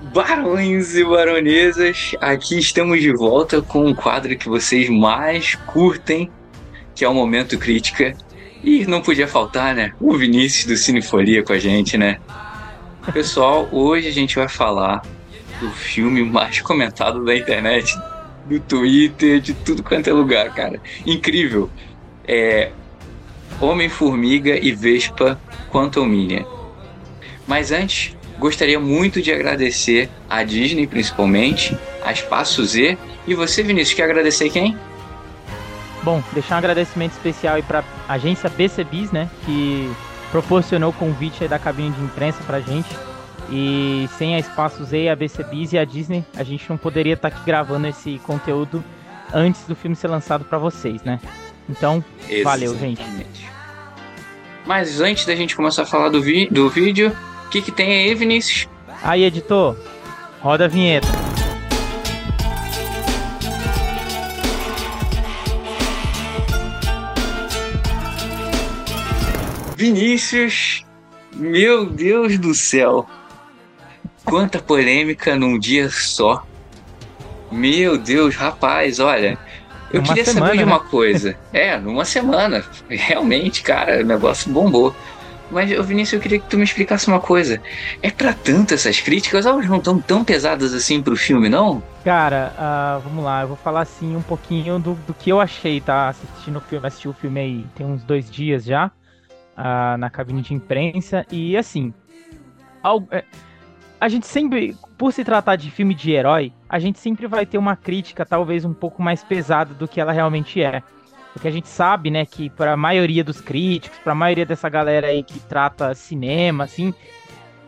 Barões e baronesas, aqui estamos de volta com um quadro que vocês mais curtem, que é o Momento Crítica. E não podia faltar, né? O Vinícius do Cinefolia com a gente, né? Pessoal, hoje a gente vai falar do filme mais comentado da internet, do Twitter, de tudo quanto é lugar, cara. Incrível. É Homem-Formiga e Vespa Quantum Mania. Mas antes, gostaria muito de agradecer a Disney, principalmente, a Espaço Z. E você, Vinícius, quer agradecer quem? Bom, deixar um agradecimento especial aí para a agência BCBis, né, que proporcionou o convite da cabine de imprensa pra gente. E sem a Espaço Z, a BCBis e a Disney, a gente não poderia estar tá aqui gravando esse conteúdo antes do filme ser lançado para vocês, né? Então, Exatamente. valeu, gente. Mas antes da gente começar a falar do, vi do vídeo, o que, que tem aí, Vinícius? Aí, editor, roda a vinheta. Vinícius, meu Deus do céu. Quanta polêmica num dia só. Meu Deus, rapaz, olha. Eu uma queria semana, saber de uma né? coisa. É, numa semana. Realmente, cara, o negócio bombou. Mas, Vinícius, eu queria que tu me explicasse uma coisa. É para tanto essas críticas? Elas não estão tão pesadas assim pro filme, não? Cara, uh, vamos lá, eu vou falar assim um pouquinho do, do que eu achei, tá? Assistindo o filme, assisti o filme aí tem uns dois dias já, uh, na cabine de imprensa, e assim. Algo, é, a gente sempre, por se tratar de filme de herói, a gente sempre vai ter uma crítica talvez um pouco mais pesada do que ela realmente é. Porque a gente sabe, né, que para a maioria dos críticos, para a maioria dessa galera aí que trata cinema, assim,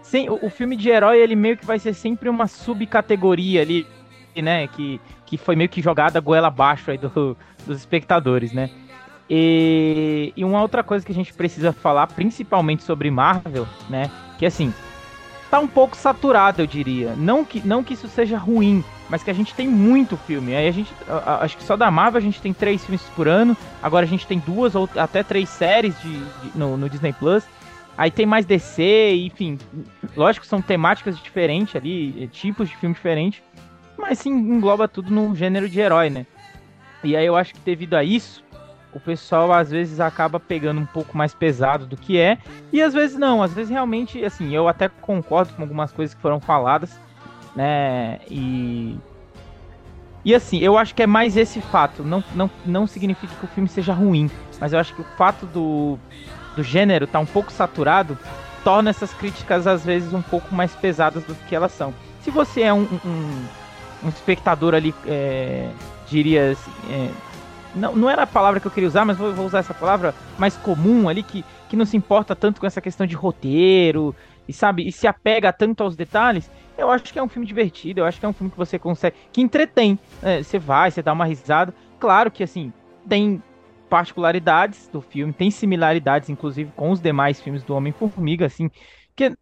sem, o, o, filme de herói, ele meio que vai ser sempre uma subcategoria ali, né, que, que foi meio que jogada goela abaixo aí do, dos espectadores, né. E, e uma outra coisa que a gente precisa falar, principalmente sobre Marvel, né, que assim, tá um pouco saturado, eu diria. Não que, não que isso seja ruim, mas que a gente tem muito filme. Aí a gente, acho que só da Marvel a gente tem três filmes por ano. Agora a gente tem duas ou até três séries de, de no, no, Disney Plus. Aí tem mais DC, enfim. Lógico são temáticas diferentes ali, tipos de filme diferentes. Mas sim engloba tudo no gênero de herói, né? E aí eu acho que devido a isso, o pessoal às vezes acaba pegando um pouco mais pesado do que é, e às vezes não, às vezes realmente, assim, eu até concordo com algumas coisas que foram faladas, né, e... E assim, eu acho que é mais esse fato, não, não, não significa que o filme seja ruim, mas eu acho que o fato do, do gênero tá um pouco saturado torna essas críticas às vezes um pouco mais pesadas do que elas são. Se você é um, um, um espectador ali, é, diria assim, é, não, não era a palavra que eu queria usar, mas vou, vou, usar essa palavra mais comum ali, que, que não se importa tanto com essa questão de roteiro, e sabe, e se apega tanto aos detalhes, eu acho que é um filme divertido, eu acho que é um filme que você consegue, que entretém, né? você vai, você dá uma risada, claro que assim, tem particularidades do filme, tem similaridades, inclusive, com os demais filmes do Homem-Formiga, assim, que,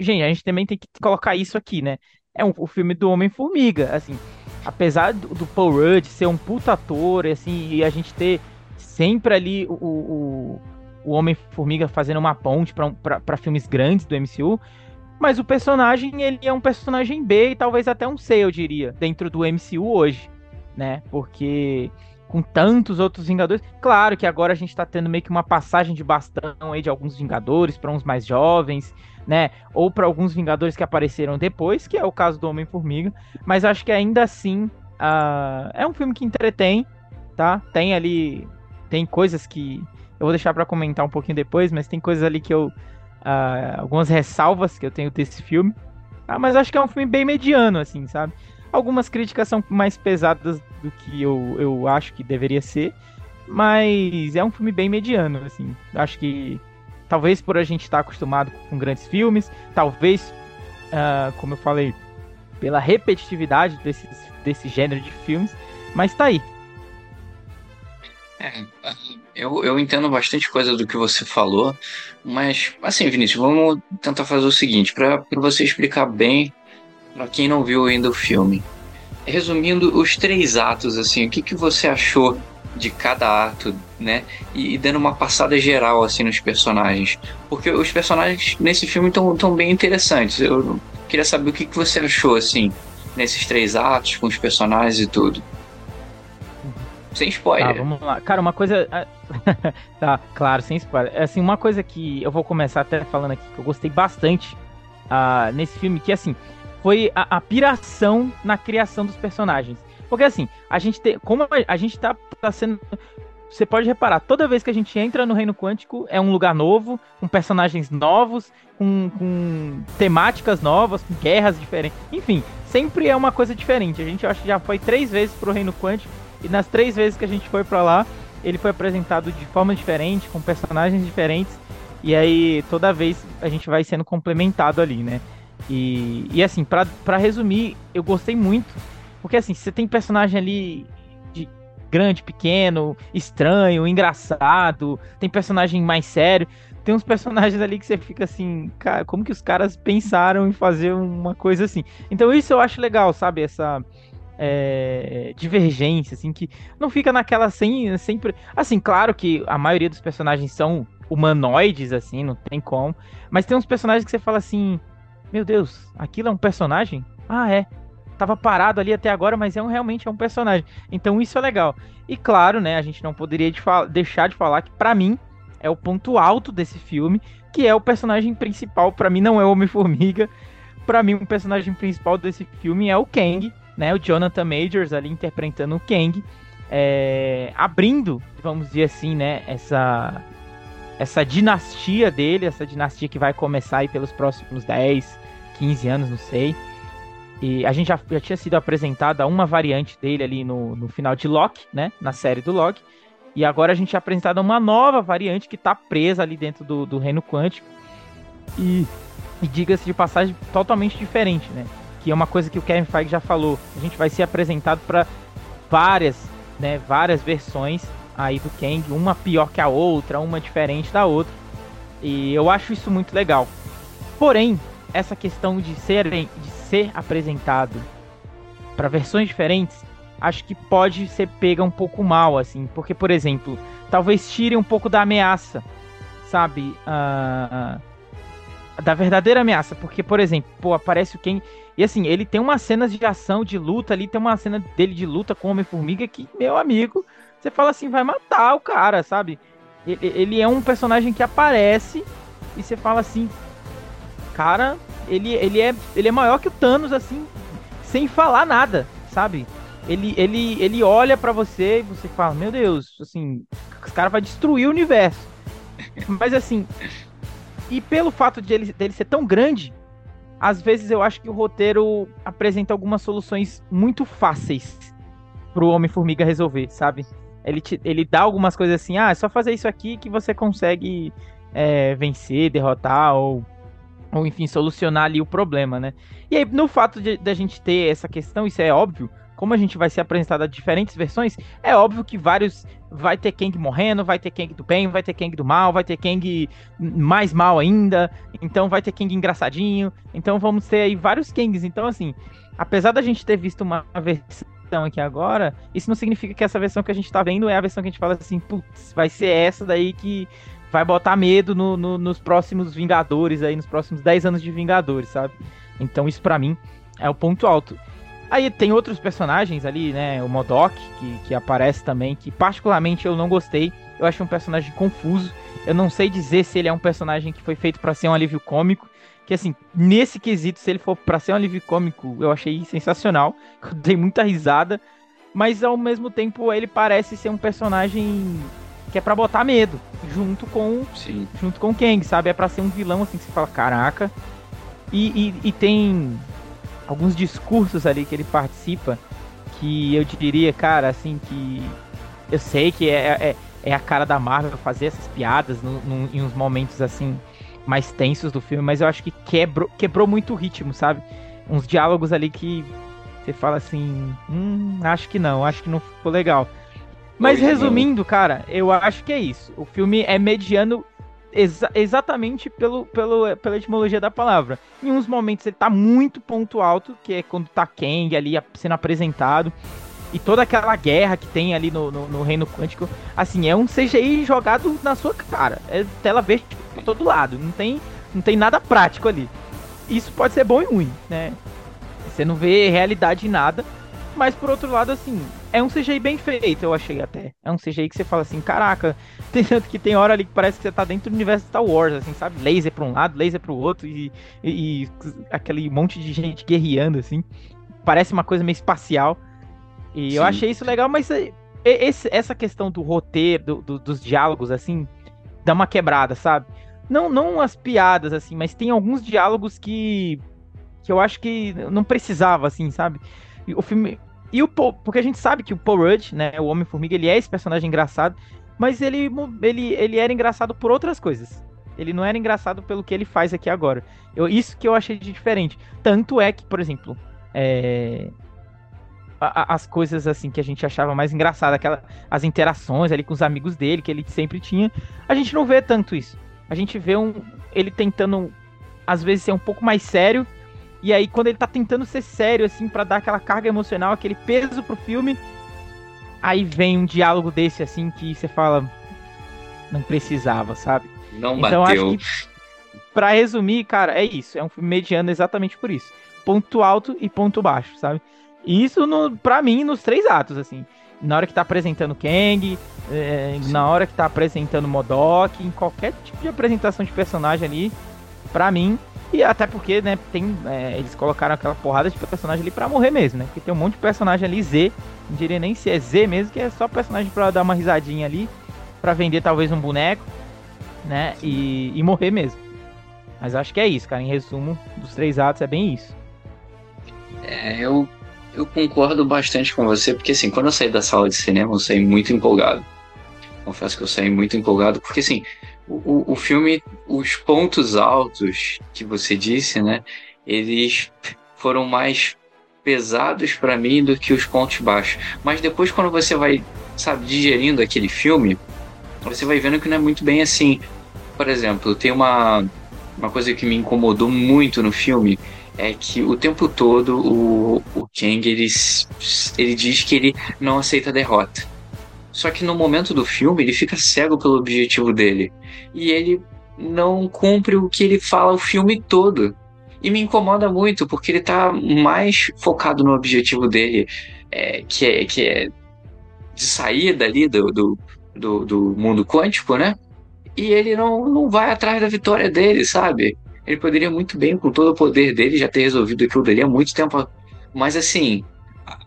gente, a gente também tem que colocar isso aqui, né, é um, o filme do Homem-Formiga, assim, apesar do, do, Paul Rudd ser um puta ator, assim, e a gente ter sempre ali o, o, o Homem-Formiga fazendo uma ponte para filmes grandes do MCU, mas o personagem, ele é um personagem B e talvez até um C, eu diria, dentro do MCU hoje, né? Porque com tantos outros Vingadores, claro que agora a gente tá tendo meio que uma passagem de bastão aí de alguns Vingadores para uns mais jovens, né? Ou para alguns Vingadores que apareceram depois, que é o caso do Homem-Formiga. Mas acho que ainda assim uh, é um filme que entretém, tá? Tem ali. Tem coisas que. Eu vou deixar para comentar um pouquinho depois, mas tem coisas ali que eu. Uh, algumas ressalvas que eu tenho desse filme. Ah, mas acho que é um filme bem mediano, assim, sabe? Algumas críticas são mais pesadas do que eu, eu acho que deveria ser. Mas é um filme bem mediano, assim. Acho que Talvez por a gente estar acostumado com grandes filmes, talvez, uh, como eu falei, pela repetitividade desse, desse gênero de filmes, mas tá aí. É, eu, eu entendo bastante coisa do que você falou, mas assim, Vinícius, vamos tentar fazer o seguinte, para você explicar bem para quem não viu ainda o filme. Resumindo os três atos, assim, o que, que você achou de cada ato, né? E, e, dando uma passada geral assim nos personagens, porque os personagens nesse filme estão tão bem interessantes. Eu Queria saber o que, que você achou, assim, nesses três atos, com os personagens e tudo. Sem spoiler. Tá, vamos lá. Cara, uma coisa. tá, claro, sem spoiler. É, assim, uma coisa que eu vou começar até falando aqui, que eu gostei bastante uh, nesse filme, que assim, foi a, a, piração na criação dos personagens. Porque assim, a gente tem. Como a, a gente tá, tá sendo você pode reparar, toda vez que a gente entra no Reino Quântico é um lugar novo, com personagens novos, com, com temáticas novas, com guerras diferentes. Enfim, sempre é uma coisa diferente. A gente acho que já foi três vezes pro Reino Quântico e nas três vezes que a gente foi para lá, ele foi apresentado de forma diferente, com personagens diferentes. E aí toda vez a gente vai sendo complementado ali, né? E, e assim, para resumir, eu gostei muito. Porque assim, você tem personagem ali grande, pequeno, estranho, engraçado, tem personagem mais sério. Tem uns personagens ali que você fica assim, cara, como que os caras pensaram em fazer uma coisa assim? Então isso eu acho legal, sabe? Essa é, divergência, assim, que não fica naquela sem, sempre. Assim, claro que a maioria dos personagens são humanoides, assim, não tem como. Mas tem uns personagens que você fala assim: Meu Deus, aquilo é um personagem? Ah, é tava parado ali até agora, mas é um, realmente é um personagem. Então isso é legal. E claro, né, a gente não poderia de deixar de falar que para mim é o ponto alto desse filme, que é o personagem principal, para mim não é o Homem-Formiga. Para mim o personagem principal desse filme é o Kang, né, o Jonathan Majors ali interpretando o Kang, é, abrindo, vamos dizer assim, né, essa essa dinastia dele, essa dinastia que vai começar aí pelos próximos 10, 15 anos, não sei. E a gente já, já tinha sido apresentada uma variante dele ali no, no final de Loki, né? Na série do Loki. E agora a gente é apresentada uma nova variante que tá presa ali dentro do, do reino quântico. E, e diga-se de passagem, totalmente diferente, né? Que é uma coisa que o Kevin Feige já falou. A gente vai ser apresentado para várias, né? Várias versões aí do Kang, uma pior que a outra, uma diferente da outra. E eu acho isso muito legal. Porém, essa questão de serem, de ser apresentado para versões diferentes, acho que pode ser pega um pouco mal, assim, porque, por exemplo, talvez tire um pouco da ameaça, sabe? Uh, da verdadeira ameaça, porque, por exemplo, pô, aparece o Ken. E assim, ele tem umas cenas de ação, de luta ali, tem uma cena dele de luta com Homem-Formiga que, meu amigo, você fala assim, vai matar o cara, sabe? Ele, ele é um personagem que aparece e você fala assim, cara, ele, ele, é, ele é maior que o Thanos, assim, sem falar nada, sabe? Ele, ele, ele olha para você e você fala, meu Deus, assim, os cara vai destruir o universo. Mas assim, e pelo fato de ele, dele ser tão grande, às vezes eu acho que o roteiro apresenta algumas soluções muito fáceis pro Homem-Formiga resolver, sabe? Ele, te, ele dá algumas coisas assim, ah, é só fazer isso aqui que você consegue é, vencer, derrotar ou ou enfim, solucionar ali o problema, né? E aí, no fato de, a gente ter essa questão, isso é óbvio, como a gente vai ser apresentado a diferentes versões, é óbvio que vários. Vai ter Kang morrendo, vai ter Kang do bem, vai ter Kang do mal, vai ter Kang mais mal ainda, então vai ter Kang engraçadinho. Então vamos ter aí vários Kangs. Então, assim, apesar da gente ter visto uma versão aqui agora, isso não significa que essa versão que a gente tá vendo é a versão que a gente fala assim, putz, vai ser essa daí que vai botar medo no, no, nos próximos Vingadores aí, nos próximos 10 anos de Vingadores, sabe? Então isso para mim é o ponto alto. Aí tem outros personagens ali, né? O Modok, que, que aparece também, que particularmente eu não gostei. Eu achei um personagem confuso. Eu não sei dizer se ele é um personagem que foi feito para ser um alívio cômico. Que assim, nesse quesito, se ele for para ser um alívio cômico, eu achei sensacional. Eu dei muita risada. Mas ao mesmo tempo, ele parece ser um personagem que é para botar medo, junto com Sim. junto com o Kang, sabe? É para ser um vilão assim que você fala, caraca. E, e, e, tem alguns discursos ali que ele participa que eu diria, cara, assim, que eu sei que é, é, é a cara da Marvel fazer essas piadas no, no, em uns momentos assim mais tensos do filme, mas eu acho que quebrou, quebrou muito o ritmo, sabe? Uns diálogos ali que você fala assim, hum, acho que não, acho que não ficou legal. Mas resumindo, cara, eu acho que é isso. O filme é mediano exa exatamente pelo, pelo, pela etimologia da palavra. Em uns momentos ele tá muito ponto alto, que é quando tá Kang ali sendo apresentado. E toda aquela guerra que tem ali no, no, no, Reino Quântico, assim, é um CGI jogado na sua cara. É tela verde pra todo lado. Não tem, não tem nada prático ali. isso pode ser bom e ruim, né? Você não vê realidade em nada, mas por outro lado, assim, é um CGI bem feito, eu achei até. É um CGI que você fala assim, caraca, tem tanto que tem hora ali que parece que você tá dentro do universo Star Wars, assim, sabe? Laser pra um lado, laser pro outro, e, e, e aquele monte de gente guerreando, assim. Parece uma coisa meio espacial. E Sim. eu achei isso legal, mas esse, essa questão do roteiro, do, do, dos diálogos, assim, dá uma quebrada, sabe? Não, não as piadas, assim, mas tem alguns diálogos que. que eu acho que não precisava, assim, sabe? O filme. E o Paul, porque a gente sabe que o Paul Rudd, né, o Homem-Formiga, ele é esse personagem engraçado, mas ele, ele, ele era engraçado por outras coisas. Ele não era engraçado pelo que ele faz aqui agora. Eu, isso que eu achei de diferente. Tanto é que, por exemplo, é, a, as coisas assim que a gente achava mais engraçado, aquela, as interações ali com os amigos dele, que ele sempre tinha, a gente não vê tanto isso. A gente vê um, ele tentando, às vezes, ser um pouco mais sério, e aí, quando ele tá tentando ser sério, assim, para dar aquela carga emocional, aquele peso pro filme, aí vem um diálogo desse, assim, que você fala. Não precisava, sabe? Não então, bateu. Acho que, pra resumir, cara, é isso. É um filme mediano exatamente por isso. Ponto alto e ponto baixo, sabe? E isso, no, pra mim, nos três atos, assim. Na hora que tá apresentando Kang, é, na hora que tá apresentando Modok, em qualquer tipo de apresentação de personagem ali, pra mim, e até porque, né, tem, é, eles colocaram aquela porrada de personagem ali pra morrer mesmo, né? Porque tem um monte de personagem ali Z, não diria nem se é Z mesmo, que é só personagem pra dar uma risadinha ali, pra vender talvez um boneco, né? E, e morrer mesmo. Mas acho que é isso, cara. Em resumo, dos três atos é bem isso. É, eu, eu concordo bastante com você, porque assim, quando eu saí da sala de cinema, eu saí muito empolgado. Confesso que eu saí muito empolgado, porque assim, o, o filme, os pontos altos que você disse, né? Eles foram mais pesados para mim do que os pontos baixos. Mas depois, quando você vai, sabe, digerindo aquele filme, você vai vendo que não é muito bem assim. Por exemplo, tem uma, uma coisa que me incomodou muito no filme é que o tempo todo o, o Kang ele, ele diz que ele não aceita a derrota. Só que no momento do filme ele fica cego pelo objetivo dele. E ele não cumpre o que ele fala o filme todo. E me incomoda muito, porque ele tá mais focado no objetivo dele, é, que, é, que é de sair dali do, do, do, do mundo quântico, né? E ele não, não vai atrás da vitória dele, sabe? Ele poderia muito bem, com todo o poder dele, já ter resolvido aquilo dali há muito tempo. Mas assim,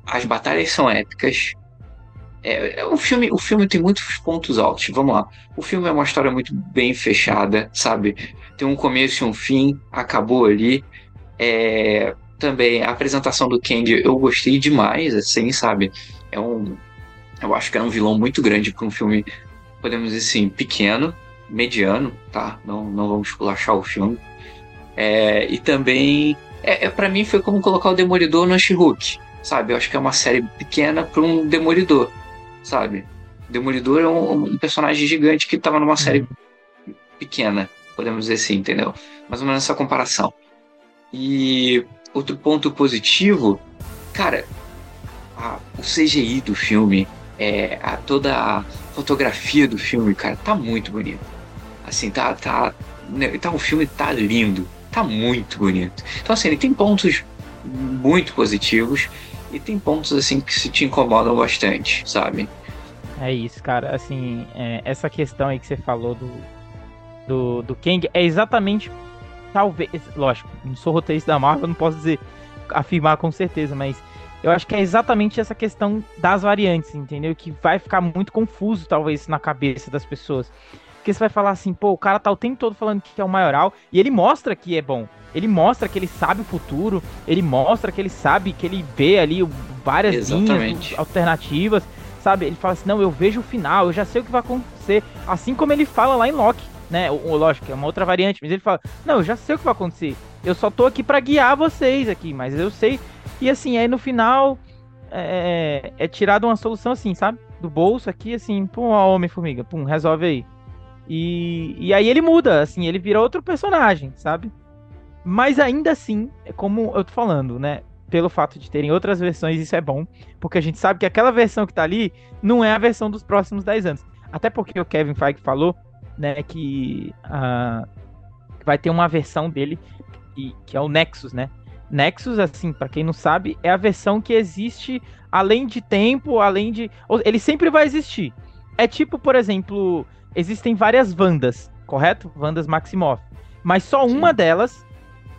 as batalhas são épicas, é, é, o, filme, o filme tem muitos pontos altos. Vamos lá. O filme é uma história muito bem fechada, sabe? Tem um começo e um fim, acabou ali. É, também a apresentação do Kang eu gostei demais, assim, sabe? É um. Eu acho que é um vilão muito grande para um filme, podemos dizer assim, pequeno, mediano, tá? Não, não vamos culachar o filme. É, e também, é, é para mim, foi como colocar o Demolidor no She-Hulk, sabe? Eu acho que é uma série pequena para um Demolidor sabe? Demolidor é um, um personagem gigante que estava numa série uhum. pequena, podemos dizer assim, entendeu? Mais ou menos essa comparação. E outro ponto positivo, cara, a, o CGI do filme, é, a, toda a fotografia do filme, cara, tá muito bonito. Assim, tá, tá, né, tá, o filme tá lindo, tá muito bonito. Então, assim, ele tem pontos muito positivos e tem pontos, assim, que se te incomodam bastante, sabe? É isso, cara. Assim, é, essa questão aí que você falou do, do, do Kang é exatamente. Talvez. Lógico, não sou roteirista da Marvel, não posso dizer, afirmar com certeza, mas eu acho que é exatamente essa questão das variantes, entendeu? Que vai ficar muito confuso, talvez, na cabeça das pessoas. Porque você vai falar assim, pô, o cara tá o tempo todo falando que é o maioral, e ele mostra que é bom. Ele mostra que ele sabe o futuro, ele mostra que ele sabe que ele vê ali várias Exatamente. linhas alternativas sabe? Ele fala assim: não, eu vejo o final, eu já sei o que vai acontecer. Assim como ele fala lá em Loki, né? O, lógico, é uma outra variante, mas ele fala: não, eu já sei o que vai acontecer. Eu só tô aqui para guiar vocês aqui, mas eu sei. E assim, aí no final é, é, é tirado uma solução assim, sabe? Do bolso aqui, assim, pum, ó, Homem-Formiga, pum, resolve aí. E, e aí ele muda, assim, ele vira outro personagem, sabe? Mas ainda assim, é como eu tô falando, né? pelo fato de terem outras versões, isso é bom, porque a gente sabe que aquela versão que tá ali não é a versão dos próximos 10 anos. Até porque o Kevin Feige falou, né, que uh, vai ter uma versão dele e, que é o Nexus, né? Nexus, assim, para quem não sabe, é a versão que existe além de tempo, além de. Ele sempre vai existir. É tipo, por exemplo, existem várias Vandas, correto? Vandas Maximoff. Mas só Sim. uma delas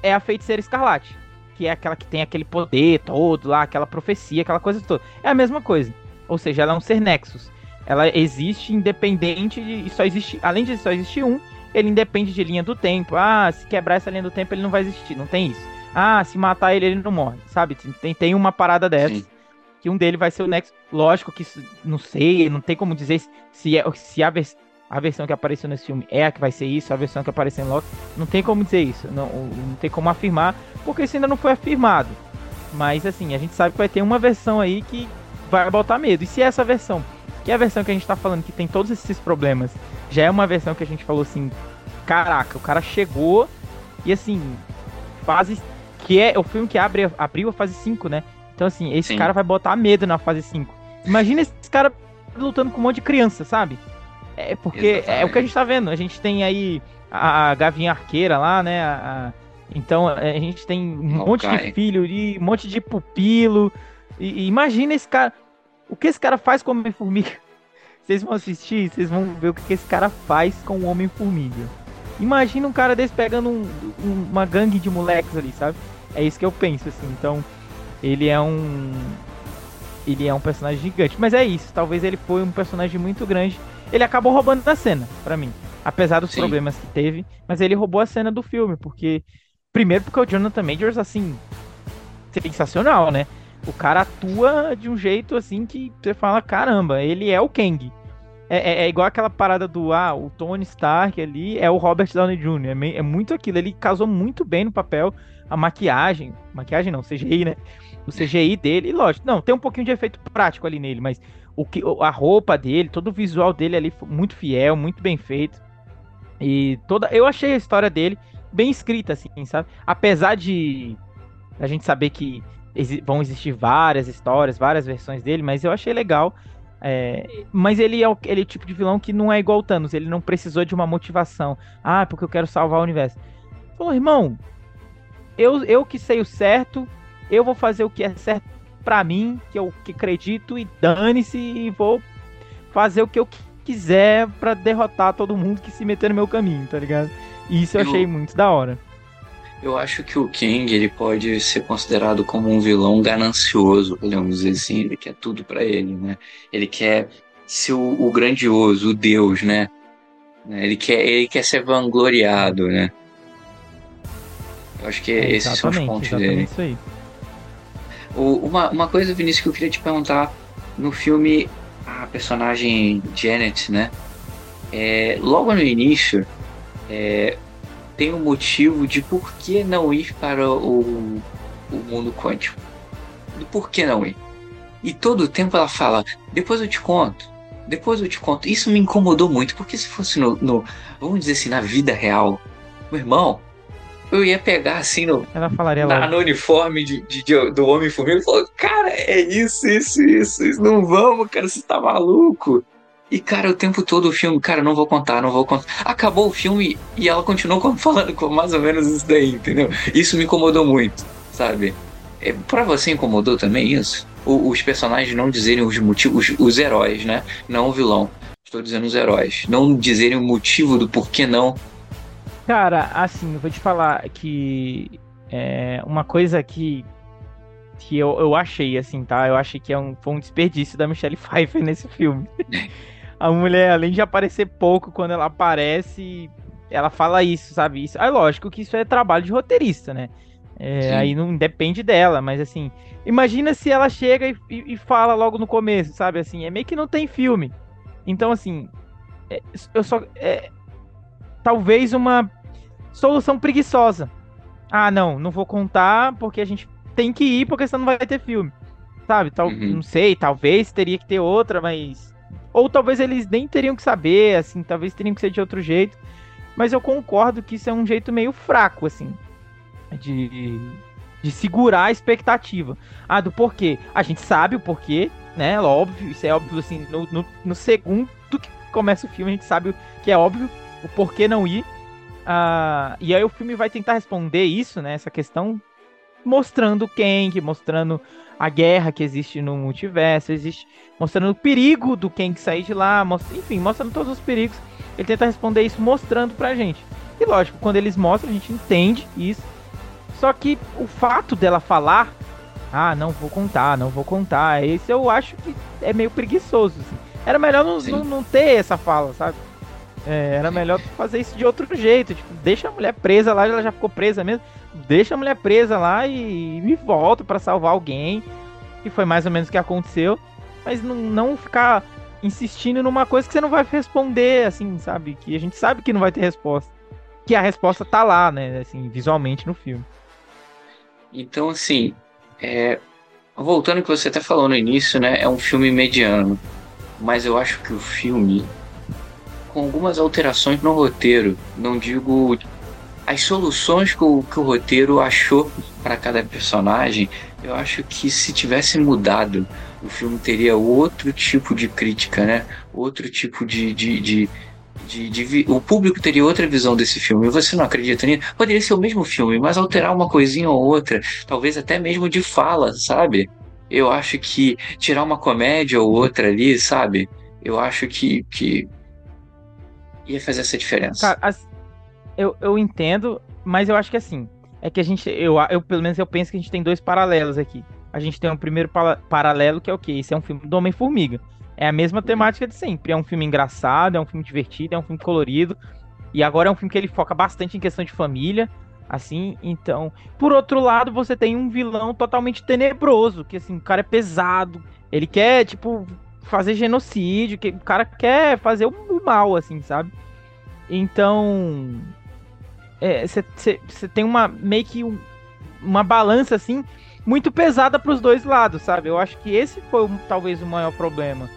é a Feiticeira Escarlate. Que é aquela que tem aquele poder todo lá, aquela profecia, aquela coisa toda. É a mesma coisa. Ou seja, ela é um ser Nexus. Ela existe independente de. E só existe. Além de só existir um, ele independe de linha do tempo. Ah, se quebrar essa linha do tempo, ele não vai existir. Não tem isso. Ah, se matar ele, ele não morre. Sabe? Tem, tem uma parada dessa. Sim. Que um dele vai ser o Nexus. Lógico que não sei, não tem como dizer se, é, se a, vers a versão que apareceu nesse filme é a que vai ser isso, a versão que apareceu em Loki. Não tem como dizer isso. Não, não tem como afirmar, porque isso ainda não foi afirmado. Mas assim, a gente sabe que vai ter uma versão aí que vai botar medo. E se é essa versão, que é a versão que a gente tá falando que tem todos esses problemas, já é uma versão que a gente falou assim, caraca, o cara chegou e assim, fase que é o filme que abre, abriu a fase 5, né? Então assim, esse Sim. cara vai botar medo na fase 5. Imagina esse cara lutando com um monte de criança, sabe? É porque Exatamente. é o que a gente tá vendo. A gente tem aí a, a Gavinha Arqueira lá, né? A, então a gente tem um monte de filho e um monte de pupilo. E, e, imagina esse cara. O que esse cara faz com o Homem-Formiga? Vocês vão assistir, vocês vão ver o que esse cara faz com o Homem-Formiga. Imagina um cara desse pegando um, um, uma gangue de moleques ali, sabe? É isso que eu penso, assim. Então, ele é um. Ele é um personagem gigante. Mas é isso. Talvez ele foi um personagem muito grande. Ele acabou roubando a cena, para mim. Apesar dos Sim. problemas que teve. Mas ele roubou a cena do filme. Porque. Primeiro, porque o Jonathan Majors, assim. Sensacional, né? O cara atua de um jeito assim que você fala: caramba, ele é o Kang. É, é, é, igual aquela parada do ah, o Tony Stark ali é o Robert Downey Jr. É, é, muito aquilo. Ele casou muito bem no papel. A maquiagem, maquiagem não, CGI, né? O CGI dele, lógico, não, tem um pouquinho de efeito prático ali nele, mas o que, a roupa dele, todo o visual dele ali muito fiel, muito bem feito. E toda, eu achei a história dele bem escrita, assim, sabe? Apesar de a gente saber que vão existir várias histórias, várias versões dele, mas eu achei legal é, mas ele é o, ele é o tipo de vilão que não é igual o Thanos, ele não precisou de uma motivação. Ah, porque eu quero salvar o universo. Falou, irmão, eu, eu que sei o certo, eu vou fazer o que é certo para mim, que eu que acredito, e dane-se, e vou fazer o que eu quiser para derrotar todo mundo que se meter no meu caminho, tá ligado? E isso eu, eu achei muito da hora. Eu acho que o King ele pode ser considerado como um vilão ganancioso, podemos dizer assim. Ele quer tudo para ele, né? Ele quer ser o, o, grandioso, o Deus, né? Ele quer, ele quer ser vangloriado, né? Eu acho que é, esses são os pontos dele. Isso aí. O, uma, uma coisa, Vinícius, que eu queria te perguntar: no filme, a personagem Janet, né? É, logo no início, é, tem um motivo de por que não ir para o, o mundo quântico. Do por que não ir. E todo o tempo ela fala, depois eu te conto, depois eu te conto. Isso me incomodou muito, porque se fosse no, no vamos dizer assim, na vida real, meu irmão, eu ia pegar assim no, ela falaria na, no uniforme de, de, de do Homem-Formiga e falar, cara, é isso, isso, isso, isso, não vamos, cara, você tá maluco. E, cara, o tempo todo o filme, cara, não vou contar, não vou contar. Acabou o filme e ela continuou falando com mais ou menos isso daí, entendeu? Isso me incomodou muito, sabe? É, pra você incomodou também isso? O, os personagens não dizerem os motivos, os, os heróis, né? Não o vilão. Estou dizendo os heróis. Não dizerem o motivo do porquê não. Cara, assim, eu vou te falar que é uma coisa que que eu, eu achei, assim, tá? Eu achei que é um, foi um desperdício da Michelle Pfeiffer nesse filme. a mulher, além de aparecer pouco, quando ela aparece, ela fala isso, sabe? Isso. Aí, lógico que isso é trabalho de roteirista, né? É, aí não depende dela, mas assim, imagina se ela chega e, e, e, fala logo no começo, sabe? Assim, é meio que não tem filme. Então, assim, é, eu só. É, talvez uma solução preguiçosa. Ah, não, não vou contar porque a gente tem que ir porque senão não vai ter filme. Sabe? Tal, uhum. Não sei, talvez teria que ter outra, mas ou talvez eles nem teriam que saber, assim, talvez teriam que ser de outro jeito. Mas eu concordo que isso é um jeito meio fraco, assim, de, de segurar a expectativa. Ah, do porquê. A gente sabe o porquê, né? Óbvio, isso é óbvio, assim, no, no, no segundo que começa o filme, a gente sabe que é óbvio o porquê não ir. Uh, e aí o filme vai tentar responder isso, né? Essa questão mostrando Kang, mostrando a guerra que existe no multiverso, existe mostrando o perigo do Kang sair de lá, mostra, enfim, mostrando todos os perigos. Ele tenta responder isso mostrando pra gente. E lógico, quando eles mostram, a gente entende isso. Só que o fato dela falar, ah, não vou contar, não vou contar, esse eu acho que é meio preguiçoso. Assim. Era melhor não, não, não, ter essa fala, sabe? É, era melhor fazer isso de outro jeito. Tipo, deixa a mulher presa lá, ela já ficou presa mesmo. Deixa a mulher presa lá e me volta para salvar alguém. E foi mais ou menos o que aconteceu. Mas não, não ficar insistindo numa coisa que você não vai responder, assim, sabe? Que a gente sabe que não vai ter resposta. Que a resposta tá lá, né? Assim, visualmente no filme. Então, assim, é... voltando ao que você até falou no início, né? É um filme mediano. Mas eu acho que o filme com algumas alterações no roteiro. Não digo as soluções que o, que o roteiro achou para cada personagem. Eu acho que se tivesse mudado, o filme teria outro tipo de crítica, né? Outro tipo de, de, de de, de, o público teria outra visão desse filme. Você não acredita nisso? Poderia ser o mesmo filme, mas alterar uma coisinha ou outra, talvez até mesmo de fala, sabe? Eu acho que tirar uma comédia ou outra ali, sabe? Eu acho que, que ia fazer essa diferença. Cara, as, eu, eu entendo, mas eu acho que assim, é que a gente, eu, eu pelo menos eu penso que a gente tem dois paralelos aqui. A gente tem um primeiro pa paralelo que é o quê? Esse é um filme do Homem-Formiga. É a mesma temática de sempre. É um filme engraçado, é um filme divertido, é um filme colorido. E agora é um filme que ele foca bastante em questão de família. Assim, então. Por outro lado, você tem um vilão totalmente tenebroso. Que assim, o cara é pesado. Ele quer, tipo, fazer genocídio, que o cara quer fazer o mal, assim, sabe? Então, você é, tem uma meio que um, uma balança assim muito pesada para os dois lados, sabe? Eu acho que esse foi talvez o maior problema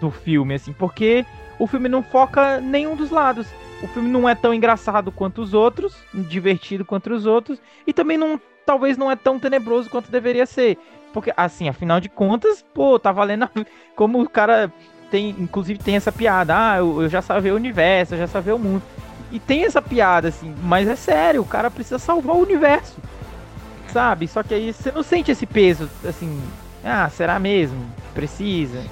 do filme, assim, porque o filme não foca nenhum dos lados. O filme não é tão engraçado quanto os outros, divertido quanto os outros, e também não, talvez não é tão tenebroso quanto deveria ser. Porque, assim, afinal de contas, pô, tá valendo a... como o cara tem, inclusive tem essa piada, ah, eu, eu já sabia o universo, eu já sabia o mundo. E tem essa piada, assim, mas é sério, o cara precisa salvar o universo. Sabe? Só que aí você não sente esse peso, assim, ah, será mesmo? Precisa.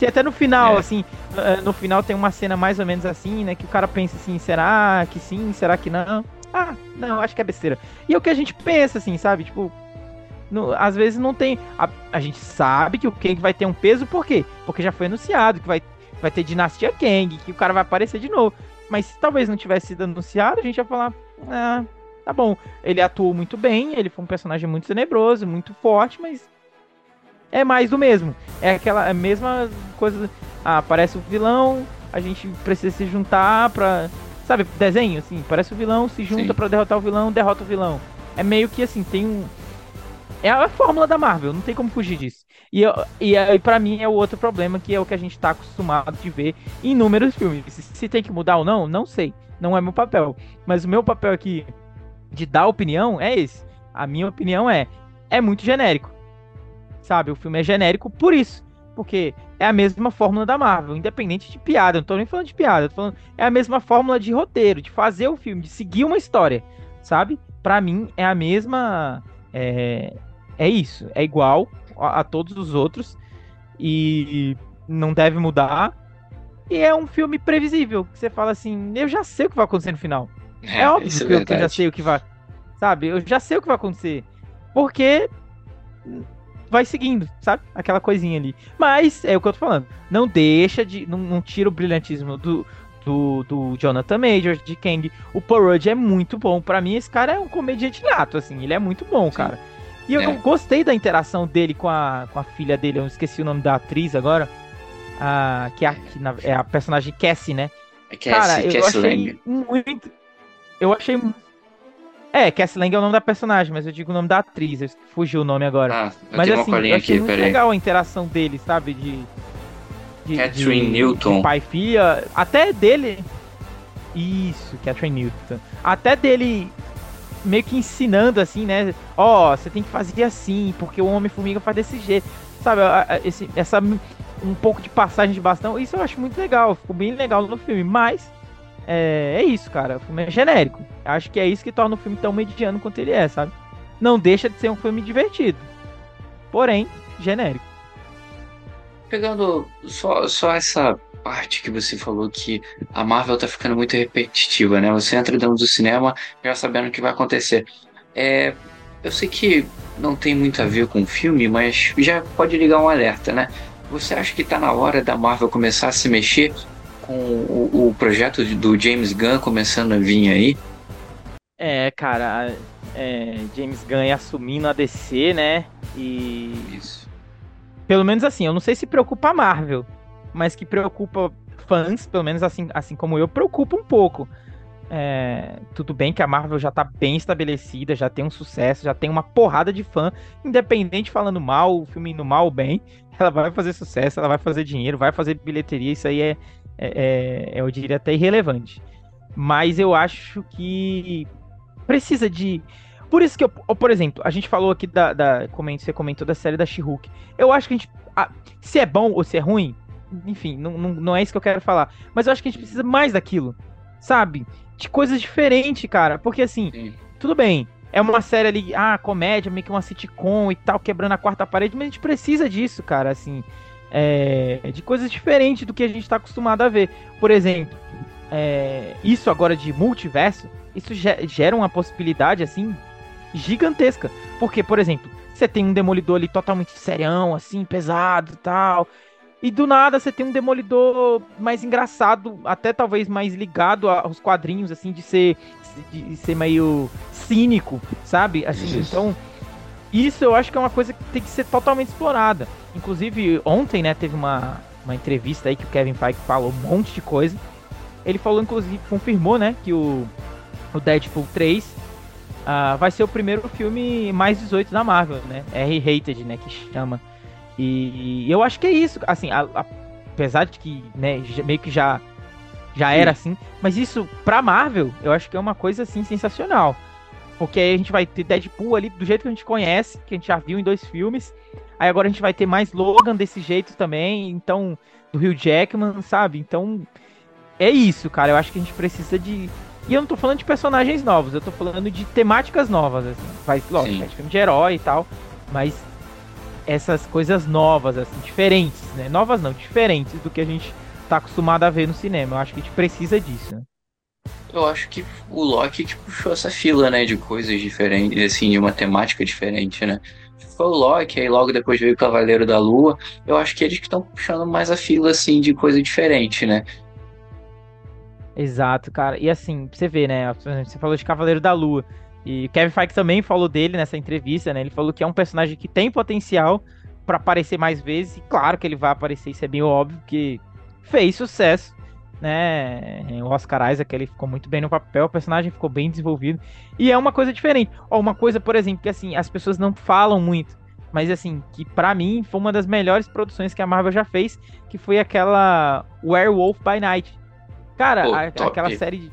E até no final, é. assim, eh, no final tem uma cena mais ou menos assim, né? Que o cara pensa assim, será que sim, será que não? Ah, não, acho que é besteira. E é o que a gente pensa, assim, sabe? Tipo, no, às vezes não tem. A, a, gente sabe que o Kang vai ter um peso, por quê? Porque já foi anunciado que vai, vai ter Dinastia Kang, que o cara vai aparecer de novo. Mas se talvez não tivesse sido anunciado, a gente ia falar. Ah, tá bom. Ele atuou muito bem, ele foi um personagem muito tenebroso, muito forte, mas. É mais do mesmo. É aquela é mesma coisa. Ah, aparece o vilão, a gente precisa se juntar pra. Sabe, desenho, assim, parece o vilão, se junta para derrotar o vilão, derrota o vilão. É meio que assim, tem um é a fórmula da Marvel, não tem como fugir disso. E, e, e para mim é o outro problema, que é o que a gente tá acostumado de ver em inúmeros filmes. Se, se, tem que mudar ou não, não sei. Não é meu papel. Mas o meu papel aqui de dar opinião é esse. A minha opinião é: é muito genérico. Sabe? O filme é genérico por isso. Porque é a mesma fórmula da Marvel, independente de piada. Não tô nem falando de piada, tô falando. É a mesma fórmula de roteiro, de fazer o filme, de seguir uma história. Sabe? Para mim é a mesma. É, é isso, é igual a, a todos os outros e não deve mudar. E é um filme previsível, que você fala assim, eu já sei o que vai acontecer no final. É, é óbvio é que eu já sei o que vai. Sabe? Eu já sei o que vai acontecer. Porque vai seguindo, sabe? Aquela coisinha ali. Mas, é o que eu tô falando. Não deixa de. Não, não tira o brilhantismo do, do, do Jonathan Major, de Kang. O Paul Rudd é muito bom. para mim, esse cara é um comediante nato, assim. Ele é muito bom, Sim. cara. E eu é. gostei da interação dele com a, com a filha dele, eu esqueci o nome da atriz agora. A, que, é a, que na, é a personagem Cassie, né? É Cassie, Cara, eu Cassie achei Lang. muito. Eu achei. É, Cassie Lang é o nome da personagem, mas eu digo o nome da atriz, eu fugiu o nome agora. Ah, mas assim, eu achei aqui, muito legal a interação dele, sabe? De. De Catherine de, Newton. De pai e filha. Até dele. Isso, Catherine Newton. Até dele meio que ensinando assim, né? Ó, oh, você tem que fazer assim, porque o Homem-Formiga faz desse jeito. Sabe, esse, essa um pouco de passagem de bastão, isso eu acho muito legal, ficou bem legal no filme, mas é, é isso, cara. O filme é genérico. Acho que é isso que torna o filme tão mediano quanto ele é, sabe? Não deixa de ser um filme divertido. Porém, genérico. Pegando só, só essa parte que você falou que a Marvel tá ficando muito repetitiva, né? Você entra dentro do cinema já sabendo o que vai acontecer. É, eu sei que não tem muito a ver com o filme, mas já pode ligar um alerta, né? Você acha que tá na hora da Marvel começar a se mexer com o, o projeto do James Gunn começando a vir aí? É, cara, é, James Gunn assumindo a DC, né? E. Isso. Pelo menos assim, eu não sei se preocupa a Marvel, mas que preocupa fãs, pelo menos assim, assim como eu, preocupa um pouco. É, tudo bem que a Marvel já tá bem estabelecida, já tem um sucesso, já tem uma porrada de fã, independente falando mal, o filme indo mal ou bem, ela vai fazer sucesso, ela vai fazer dinheiro, vai fazer bilheteria, isso aí é, é, é eu diria até irrelevante. Mas eu acho que precisa de. Por isso que eu, por exemplo, a gente falou aqui da, da você comentou da série da She-Hulk. Eu acho que a gente, se é bom ou se é ruim, enfim, não, não, não é isso que eu quero falar. Mas eu acho que a gente precisa mais daquilo, sabe? De coisas diferentes, cara. Porque assim, Sim. tudo bem, é uma série ali, ah, comédia, meio que uma sitcom e tal, quebrando a quarta parede, mas a gente precisa disso, cara, assim. É, de coisas diferentes do que a gente tá acostumado a ver. Por exemplo, é, isso agora de multiverso, isso gera uma possibilidade, assim, gigantesca. Porque, por exemplo, você tem um demolidor ali totalmente serião, assim, pesado e tal. E do nada você tem um demolidor mais engraçado, até talvez mais ligado aos quadrinhos, assim, de ser, de ser meio cínico, sabe? Assim, isso. então, isso eu acho que é uma coisa que tem que ser totalmente explorada. Inclusive, ontem, né, teve uma, uma entrevista aí que o Kevin Feige falou um monte de coisa. Ele falou, inclusive, confirmou, né, que o, o Deadpool 3 uh, vai ser o primeiro filme mais 18 da Marvel, né? R-rated, né, que chama. E, eu acho que é isso, assim, a, a, apesar de que, né, meio que já já era assim, mas isso pra Marvel, eu acho que é uma coisa assim sensacional. Porque aí a gente vai ter Deadpool ali do jeito que a gente conhece, que a gente já viu em dois filmes. Aí agora a gente vai ter mais Logan desse jeito também, então do Hugh Jackman, sabe? Então é isso, cara. Eu acho que a gente precisa de e eu não tô falando de personagens novos, eu tô falando de temáticas novas, assim. Faz, lógico, é filme de herói e tal, mas essas coisas novas, assim, diferentes, né? Novas não, diferentes do que a gente tá acostumado a ver no cinema. Eu acho que a gente precisa disso, né? Eu acho que o Loki que puxou essa fila, né, de coisas diferentes, assim, de uma temática diferente, né? Foi o Loki, aí logo depois veio o Cavaleiro da Lua. Eu acho que eles que estão puxando mais a fila, assim, de coisa diferente, né? Exato, cara. E assim, você vê, né? Você falou de Cavaleiro da Lua. E Kevin Feige também falou dele nessa entrevista, né? Ele falou que é um personagem que tem potencial para aparecer mais vezes. E claro que ele vai aparecer, isso é bem óbvio, que fez sucesso, né? O Oscar Isaac, ele ficou muito bem no papel, o personagem ficou bem desenvolvido. E é uma coisa diferente. Ó, uma coisa, por exemplo, que assim, as pessoas não falam muito, mas assim, que para mim foi uma das melhores produções que a Marvel já fez, que foi aquela Werewolf by Night. Cara, Pô, a, aquela série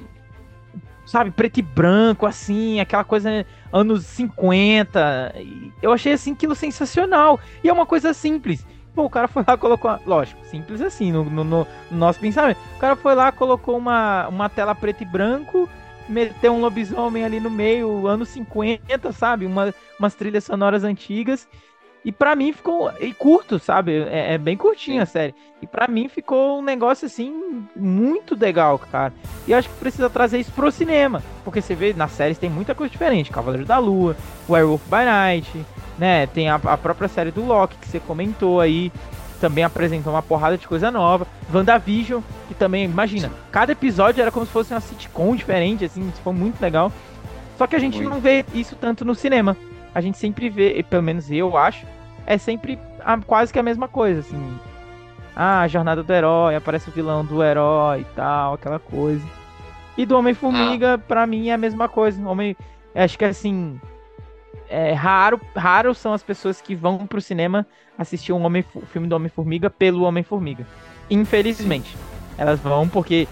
sabe, preto e branco, assim, aquela coisa anos 50. Eu achei assim aquilo sensacional. E é uma coisa simples. Pô, o cara foi lá colocou. Lógico, simples assim, no, no, no, nosso pensamento. O cara foi lá, colocou uma, uma tela preto e branco, meteu um lobisomem ali no meio, anos 50, sabe? Uma, umas trilhas sonoras antigas. E para mim ficou. E curto, sabe? É, é bem curtinho a série. E para mim ficou um negócio assim muito legal, cara. E acho que precisa trazer isso pro cinema. Porque você vê nas séries tem muita coisa diferente. Cavaleiro da Lua, Werewolf by Night, né? Tem a, a própria série do Loki que você comentou aí. Também apresentou uma porrada de coisa nova. WandaVision, que também, imagina, cada episódio era como se fosse uma sitcom diferente, assim, foi muito legal. Só que a gente não vê isso tanto no cinema a gente sempre vê, pelo menos eu acho, é sempre a, quase que a mesma coisa, assim. Ah, a jornada do herói, aparece o vilão do herói e tal, aquela coisa. E do Homem-Formiga, ah. pra mim, é a mesma coisa. Homem, acho que assim. É raro, raro são as pessoas que vão pro cinema assistir um Homem, filme do Homem-Formiga pelo Homem-Formiga. Infelizmente. Elas vão porque.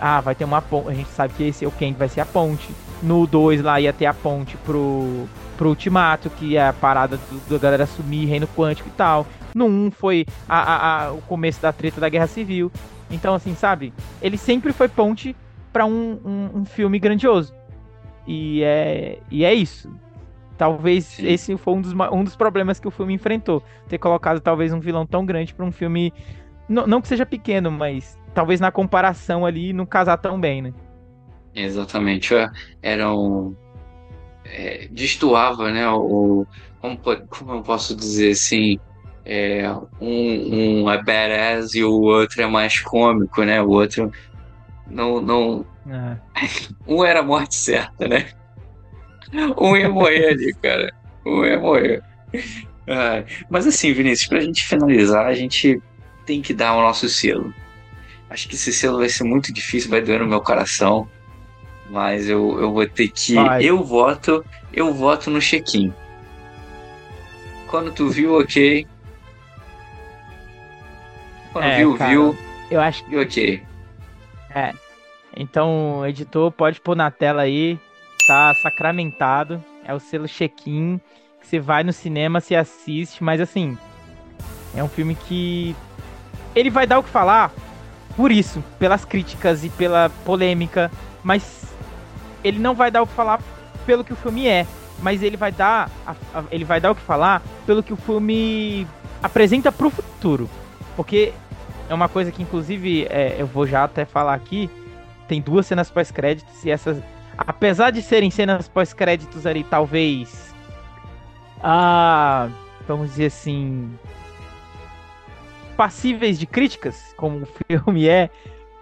Ah, vai ter uma ponte. A gente sabe que esse é o quem vai ser a ponte. No 2 lá ia ter a ponte pro pro Ultimato, que é a parada do, da galera sumir, reino quântico e tal. No 1 foi a, a, a, o começo da treta da Guerra Civil. Então, assim, sabe? Ele sempre foi ponte para um, um, um, filme grandioso. E é, e é isso. Talvez Sim. esse foi um dos, um dos problemas que o filme enfrentou. Ter colocado talvez um vilão tão grande para um filme. Não, não que seja pequeno, mas talvez na comparação ali não casar tão bem, né? Exatamente. É, era um. É, destoava, né? O, como, como eu posso dizer assim? É, um, um é badass e o outro é mais cômico, né? O outro não. não... É. um era a morte certa, né? Um ia morrer ali, cara. Um ia morrer. mas assim, Vinícius, pra gente finalizar, a gente tem que dar o nosso selo. Acho que esse selo vai ser muito difícil, vai doer no meu coração. Mas eu, eu vou ter que. Vai. Eu voto. Eu voto no check-in. Quando tu viu, ok. Quando é, viu, cara, viu. Eu acho que. ok. É. Então, editor, pode pôr na tela aí. Tá sacramentado. É o selo check-in. Que você vai no cinema, se assiste. Mas assim. É um filme que. Ele vai dar o que falar por isso, pelas críticas e pela polêmica, mas ele não vai dar o que falar pelo que o filme é, mas ele vai dar, a, a, ele vai dar o que falar pelo que o filme apresenta pro futuro, porque é uma coisa que inclusive é, eu vou já até falar aqui, tem duas cenas pós-créditos e essas, apesar de serem cenas pós-créditos ali, talvez, ah, vamos dizer assim, passíveis de críticas, como o filme é,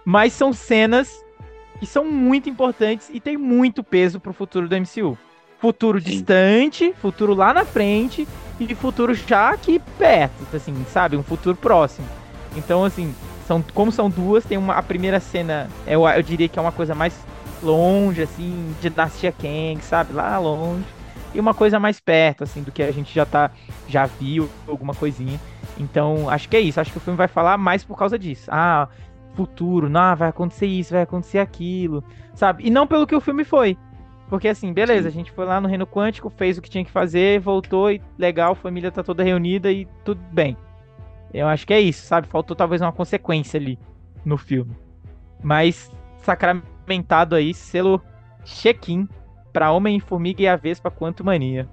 mas são cenas que são muito importantes e tem muito peso pro futuro do MCU. Futuro Sim. distante, futuro lá na frente e futuro já aqui perto, assim, sabe? Um futuro próximo. Então, assim, são, como são duas, tem uma, a primeira cena, eu, eu diria que é uma coisa mais longe, assim, de Dinastia Kang, sabe? Lá longe. E uma coisa mais perto, assim, do que a gente já tá, já viu, alguma coisinha. Então, acho que é isso. Acho que o filme vai falar mais por causa disso. Ah, futuro, não, vai acontecer isso, vai acontecer aquilo, sabe? E não pelo que o filme foi. Porque assim, beleza, Sim. a gente foi lá no Reino Quântico, fez o que tinha que fazer, voltou e legal, a família tá toda reunida e tudo bem. Eu acho que é isso, sabe? Faltou talvez uma consequência ali no filme. Mas sacramentado aí, selo check-in pra Homem-Formiga e a Vespa Quanto Mania.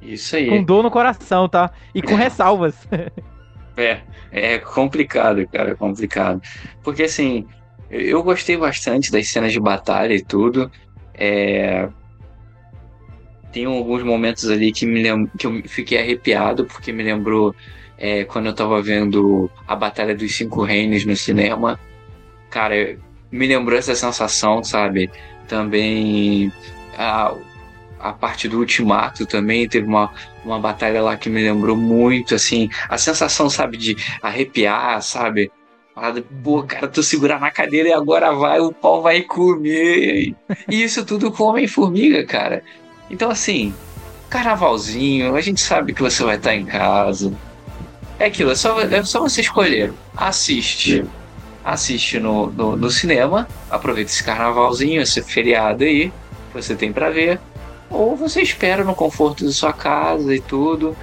Isso aí. Com dor no coração, tá? E com ressalvas. É, é complicado, cara, é complicado. Porque assim, eu gostei bastante das cenas de batalha e tudo. É... Tem alguns momentos ali que, me lem... que eu fiquei arrepiado, porque me lembrou é, quando eu tava vendo a Batalha dos Cinco Reinos no cinema. Cara, me lembrou essa sensação, sabe? Também a, a parte do Ultimato também teve uma, uma batalha lá que me lembrou muito, assim, a sensação, sabe, de arrepiar, sabe? Pô, cara, tu segurar na cadeira e agora vai, o pau vai comer. E isso tudo com Homem-Formiga, cara. Então, assim, carnavalzinho, a gente sabe que você vai estar em casa. É aquilo, é só, é só você escolher. Assiste. Assiste no, no, no cinema, aproveita esse carnavalzinho, esse feriado aí, que você tem para ver ou você espera no conforto de sua casa e tudo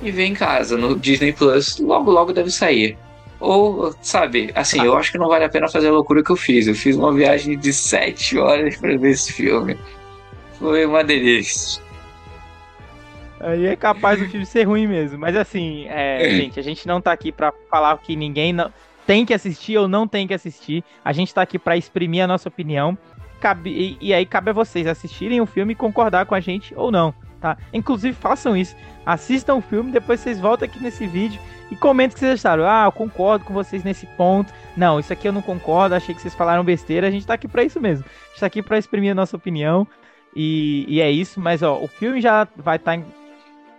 e vê em casa no Disney Plus, logo logo deve sair. Ou, sabe, assim, eu acho que não vale a pena fazer a loucura que eu fiz. Eu fiz uma viagem de sete horas para ver esse filme. Foi uma delícia. Aí é capaz do filme ser ruim mesmo. Mas assim, é, gente, a gente não tá aqui para falar que ninguém não tem que assistir ou não tem que assistir. A gente tá aqui para exprimir a nossa opinião cabe, e, e, aí cabe a vocês assistirem o filme e concordar com a gente ou não, tá? Inclusive façam isso. Assistam o filme, depois vocês voltam aqui nesse vídeo e comentem o que vocês acharam. Ah, eu concordo com vocês nesse ponto. Não, isso aqui eu não concordo, achei que vocês falaram besteira. A gente tá aqui para isso mesmo. A gente tá aqui para exprimir a nossa opinião. E, e, é isso, mas ó, o filme já vai estar tá em,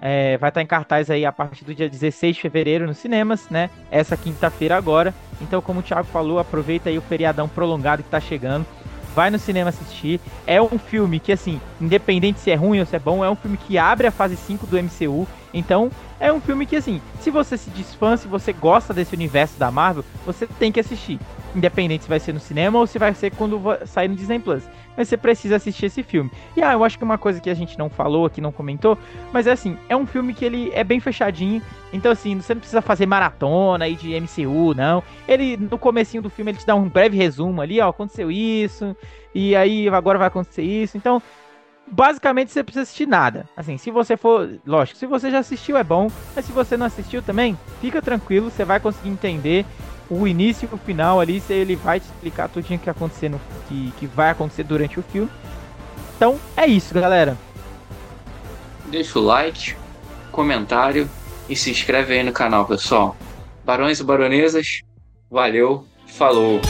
é, vai estar tá em cartaz aí a partir do dia 16 de fevereiro nos cinemas, né? Essa quinta-feira agora. Então, como o Thiago falou, aproveita aí o feriadão prolongado que tá chegando vai no cinema assistir. É um filme que, assim, independente se é ruim ou se é bom, é um filme que abre a fase 5 do MCU. Então, é um filme que, assim, se você se diz fã, se você gosta desse universo da Marvel, você tem que assistir. Independente se vai ser no cinema ou se vai ser quando sair no Disney Plus. Mas você precisa assistir esse filme. E ah, eu acho que uma coisa que a gente não falou aqui, não comentou, mas é assim, é um filme que ele é bem fechadinho. Então, assim, você não precisa fazer maratona aí de MCU, não. Ele, no comecinho do filme, ele te dá um breve resumo ali, ó, aconteceu isso, e aí agora vai acontecer isso. Então, basicamente você precisa assistir nada. Assim, se você for, lógico, se você já assistiu é bom, mas se você não assistiu também, fica tranquilo, você vai conseguir entender o início e o final ali, ele vai te explicar tudo que acontecer no, que, que vai acontecer durante o filme. Então é isso, galera. Deixa o like, comentário e se inscreve aí no canal, pessoal. Barões e baronesas, valeu, falou!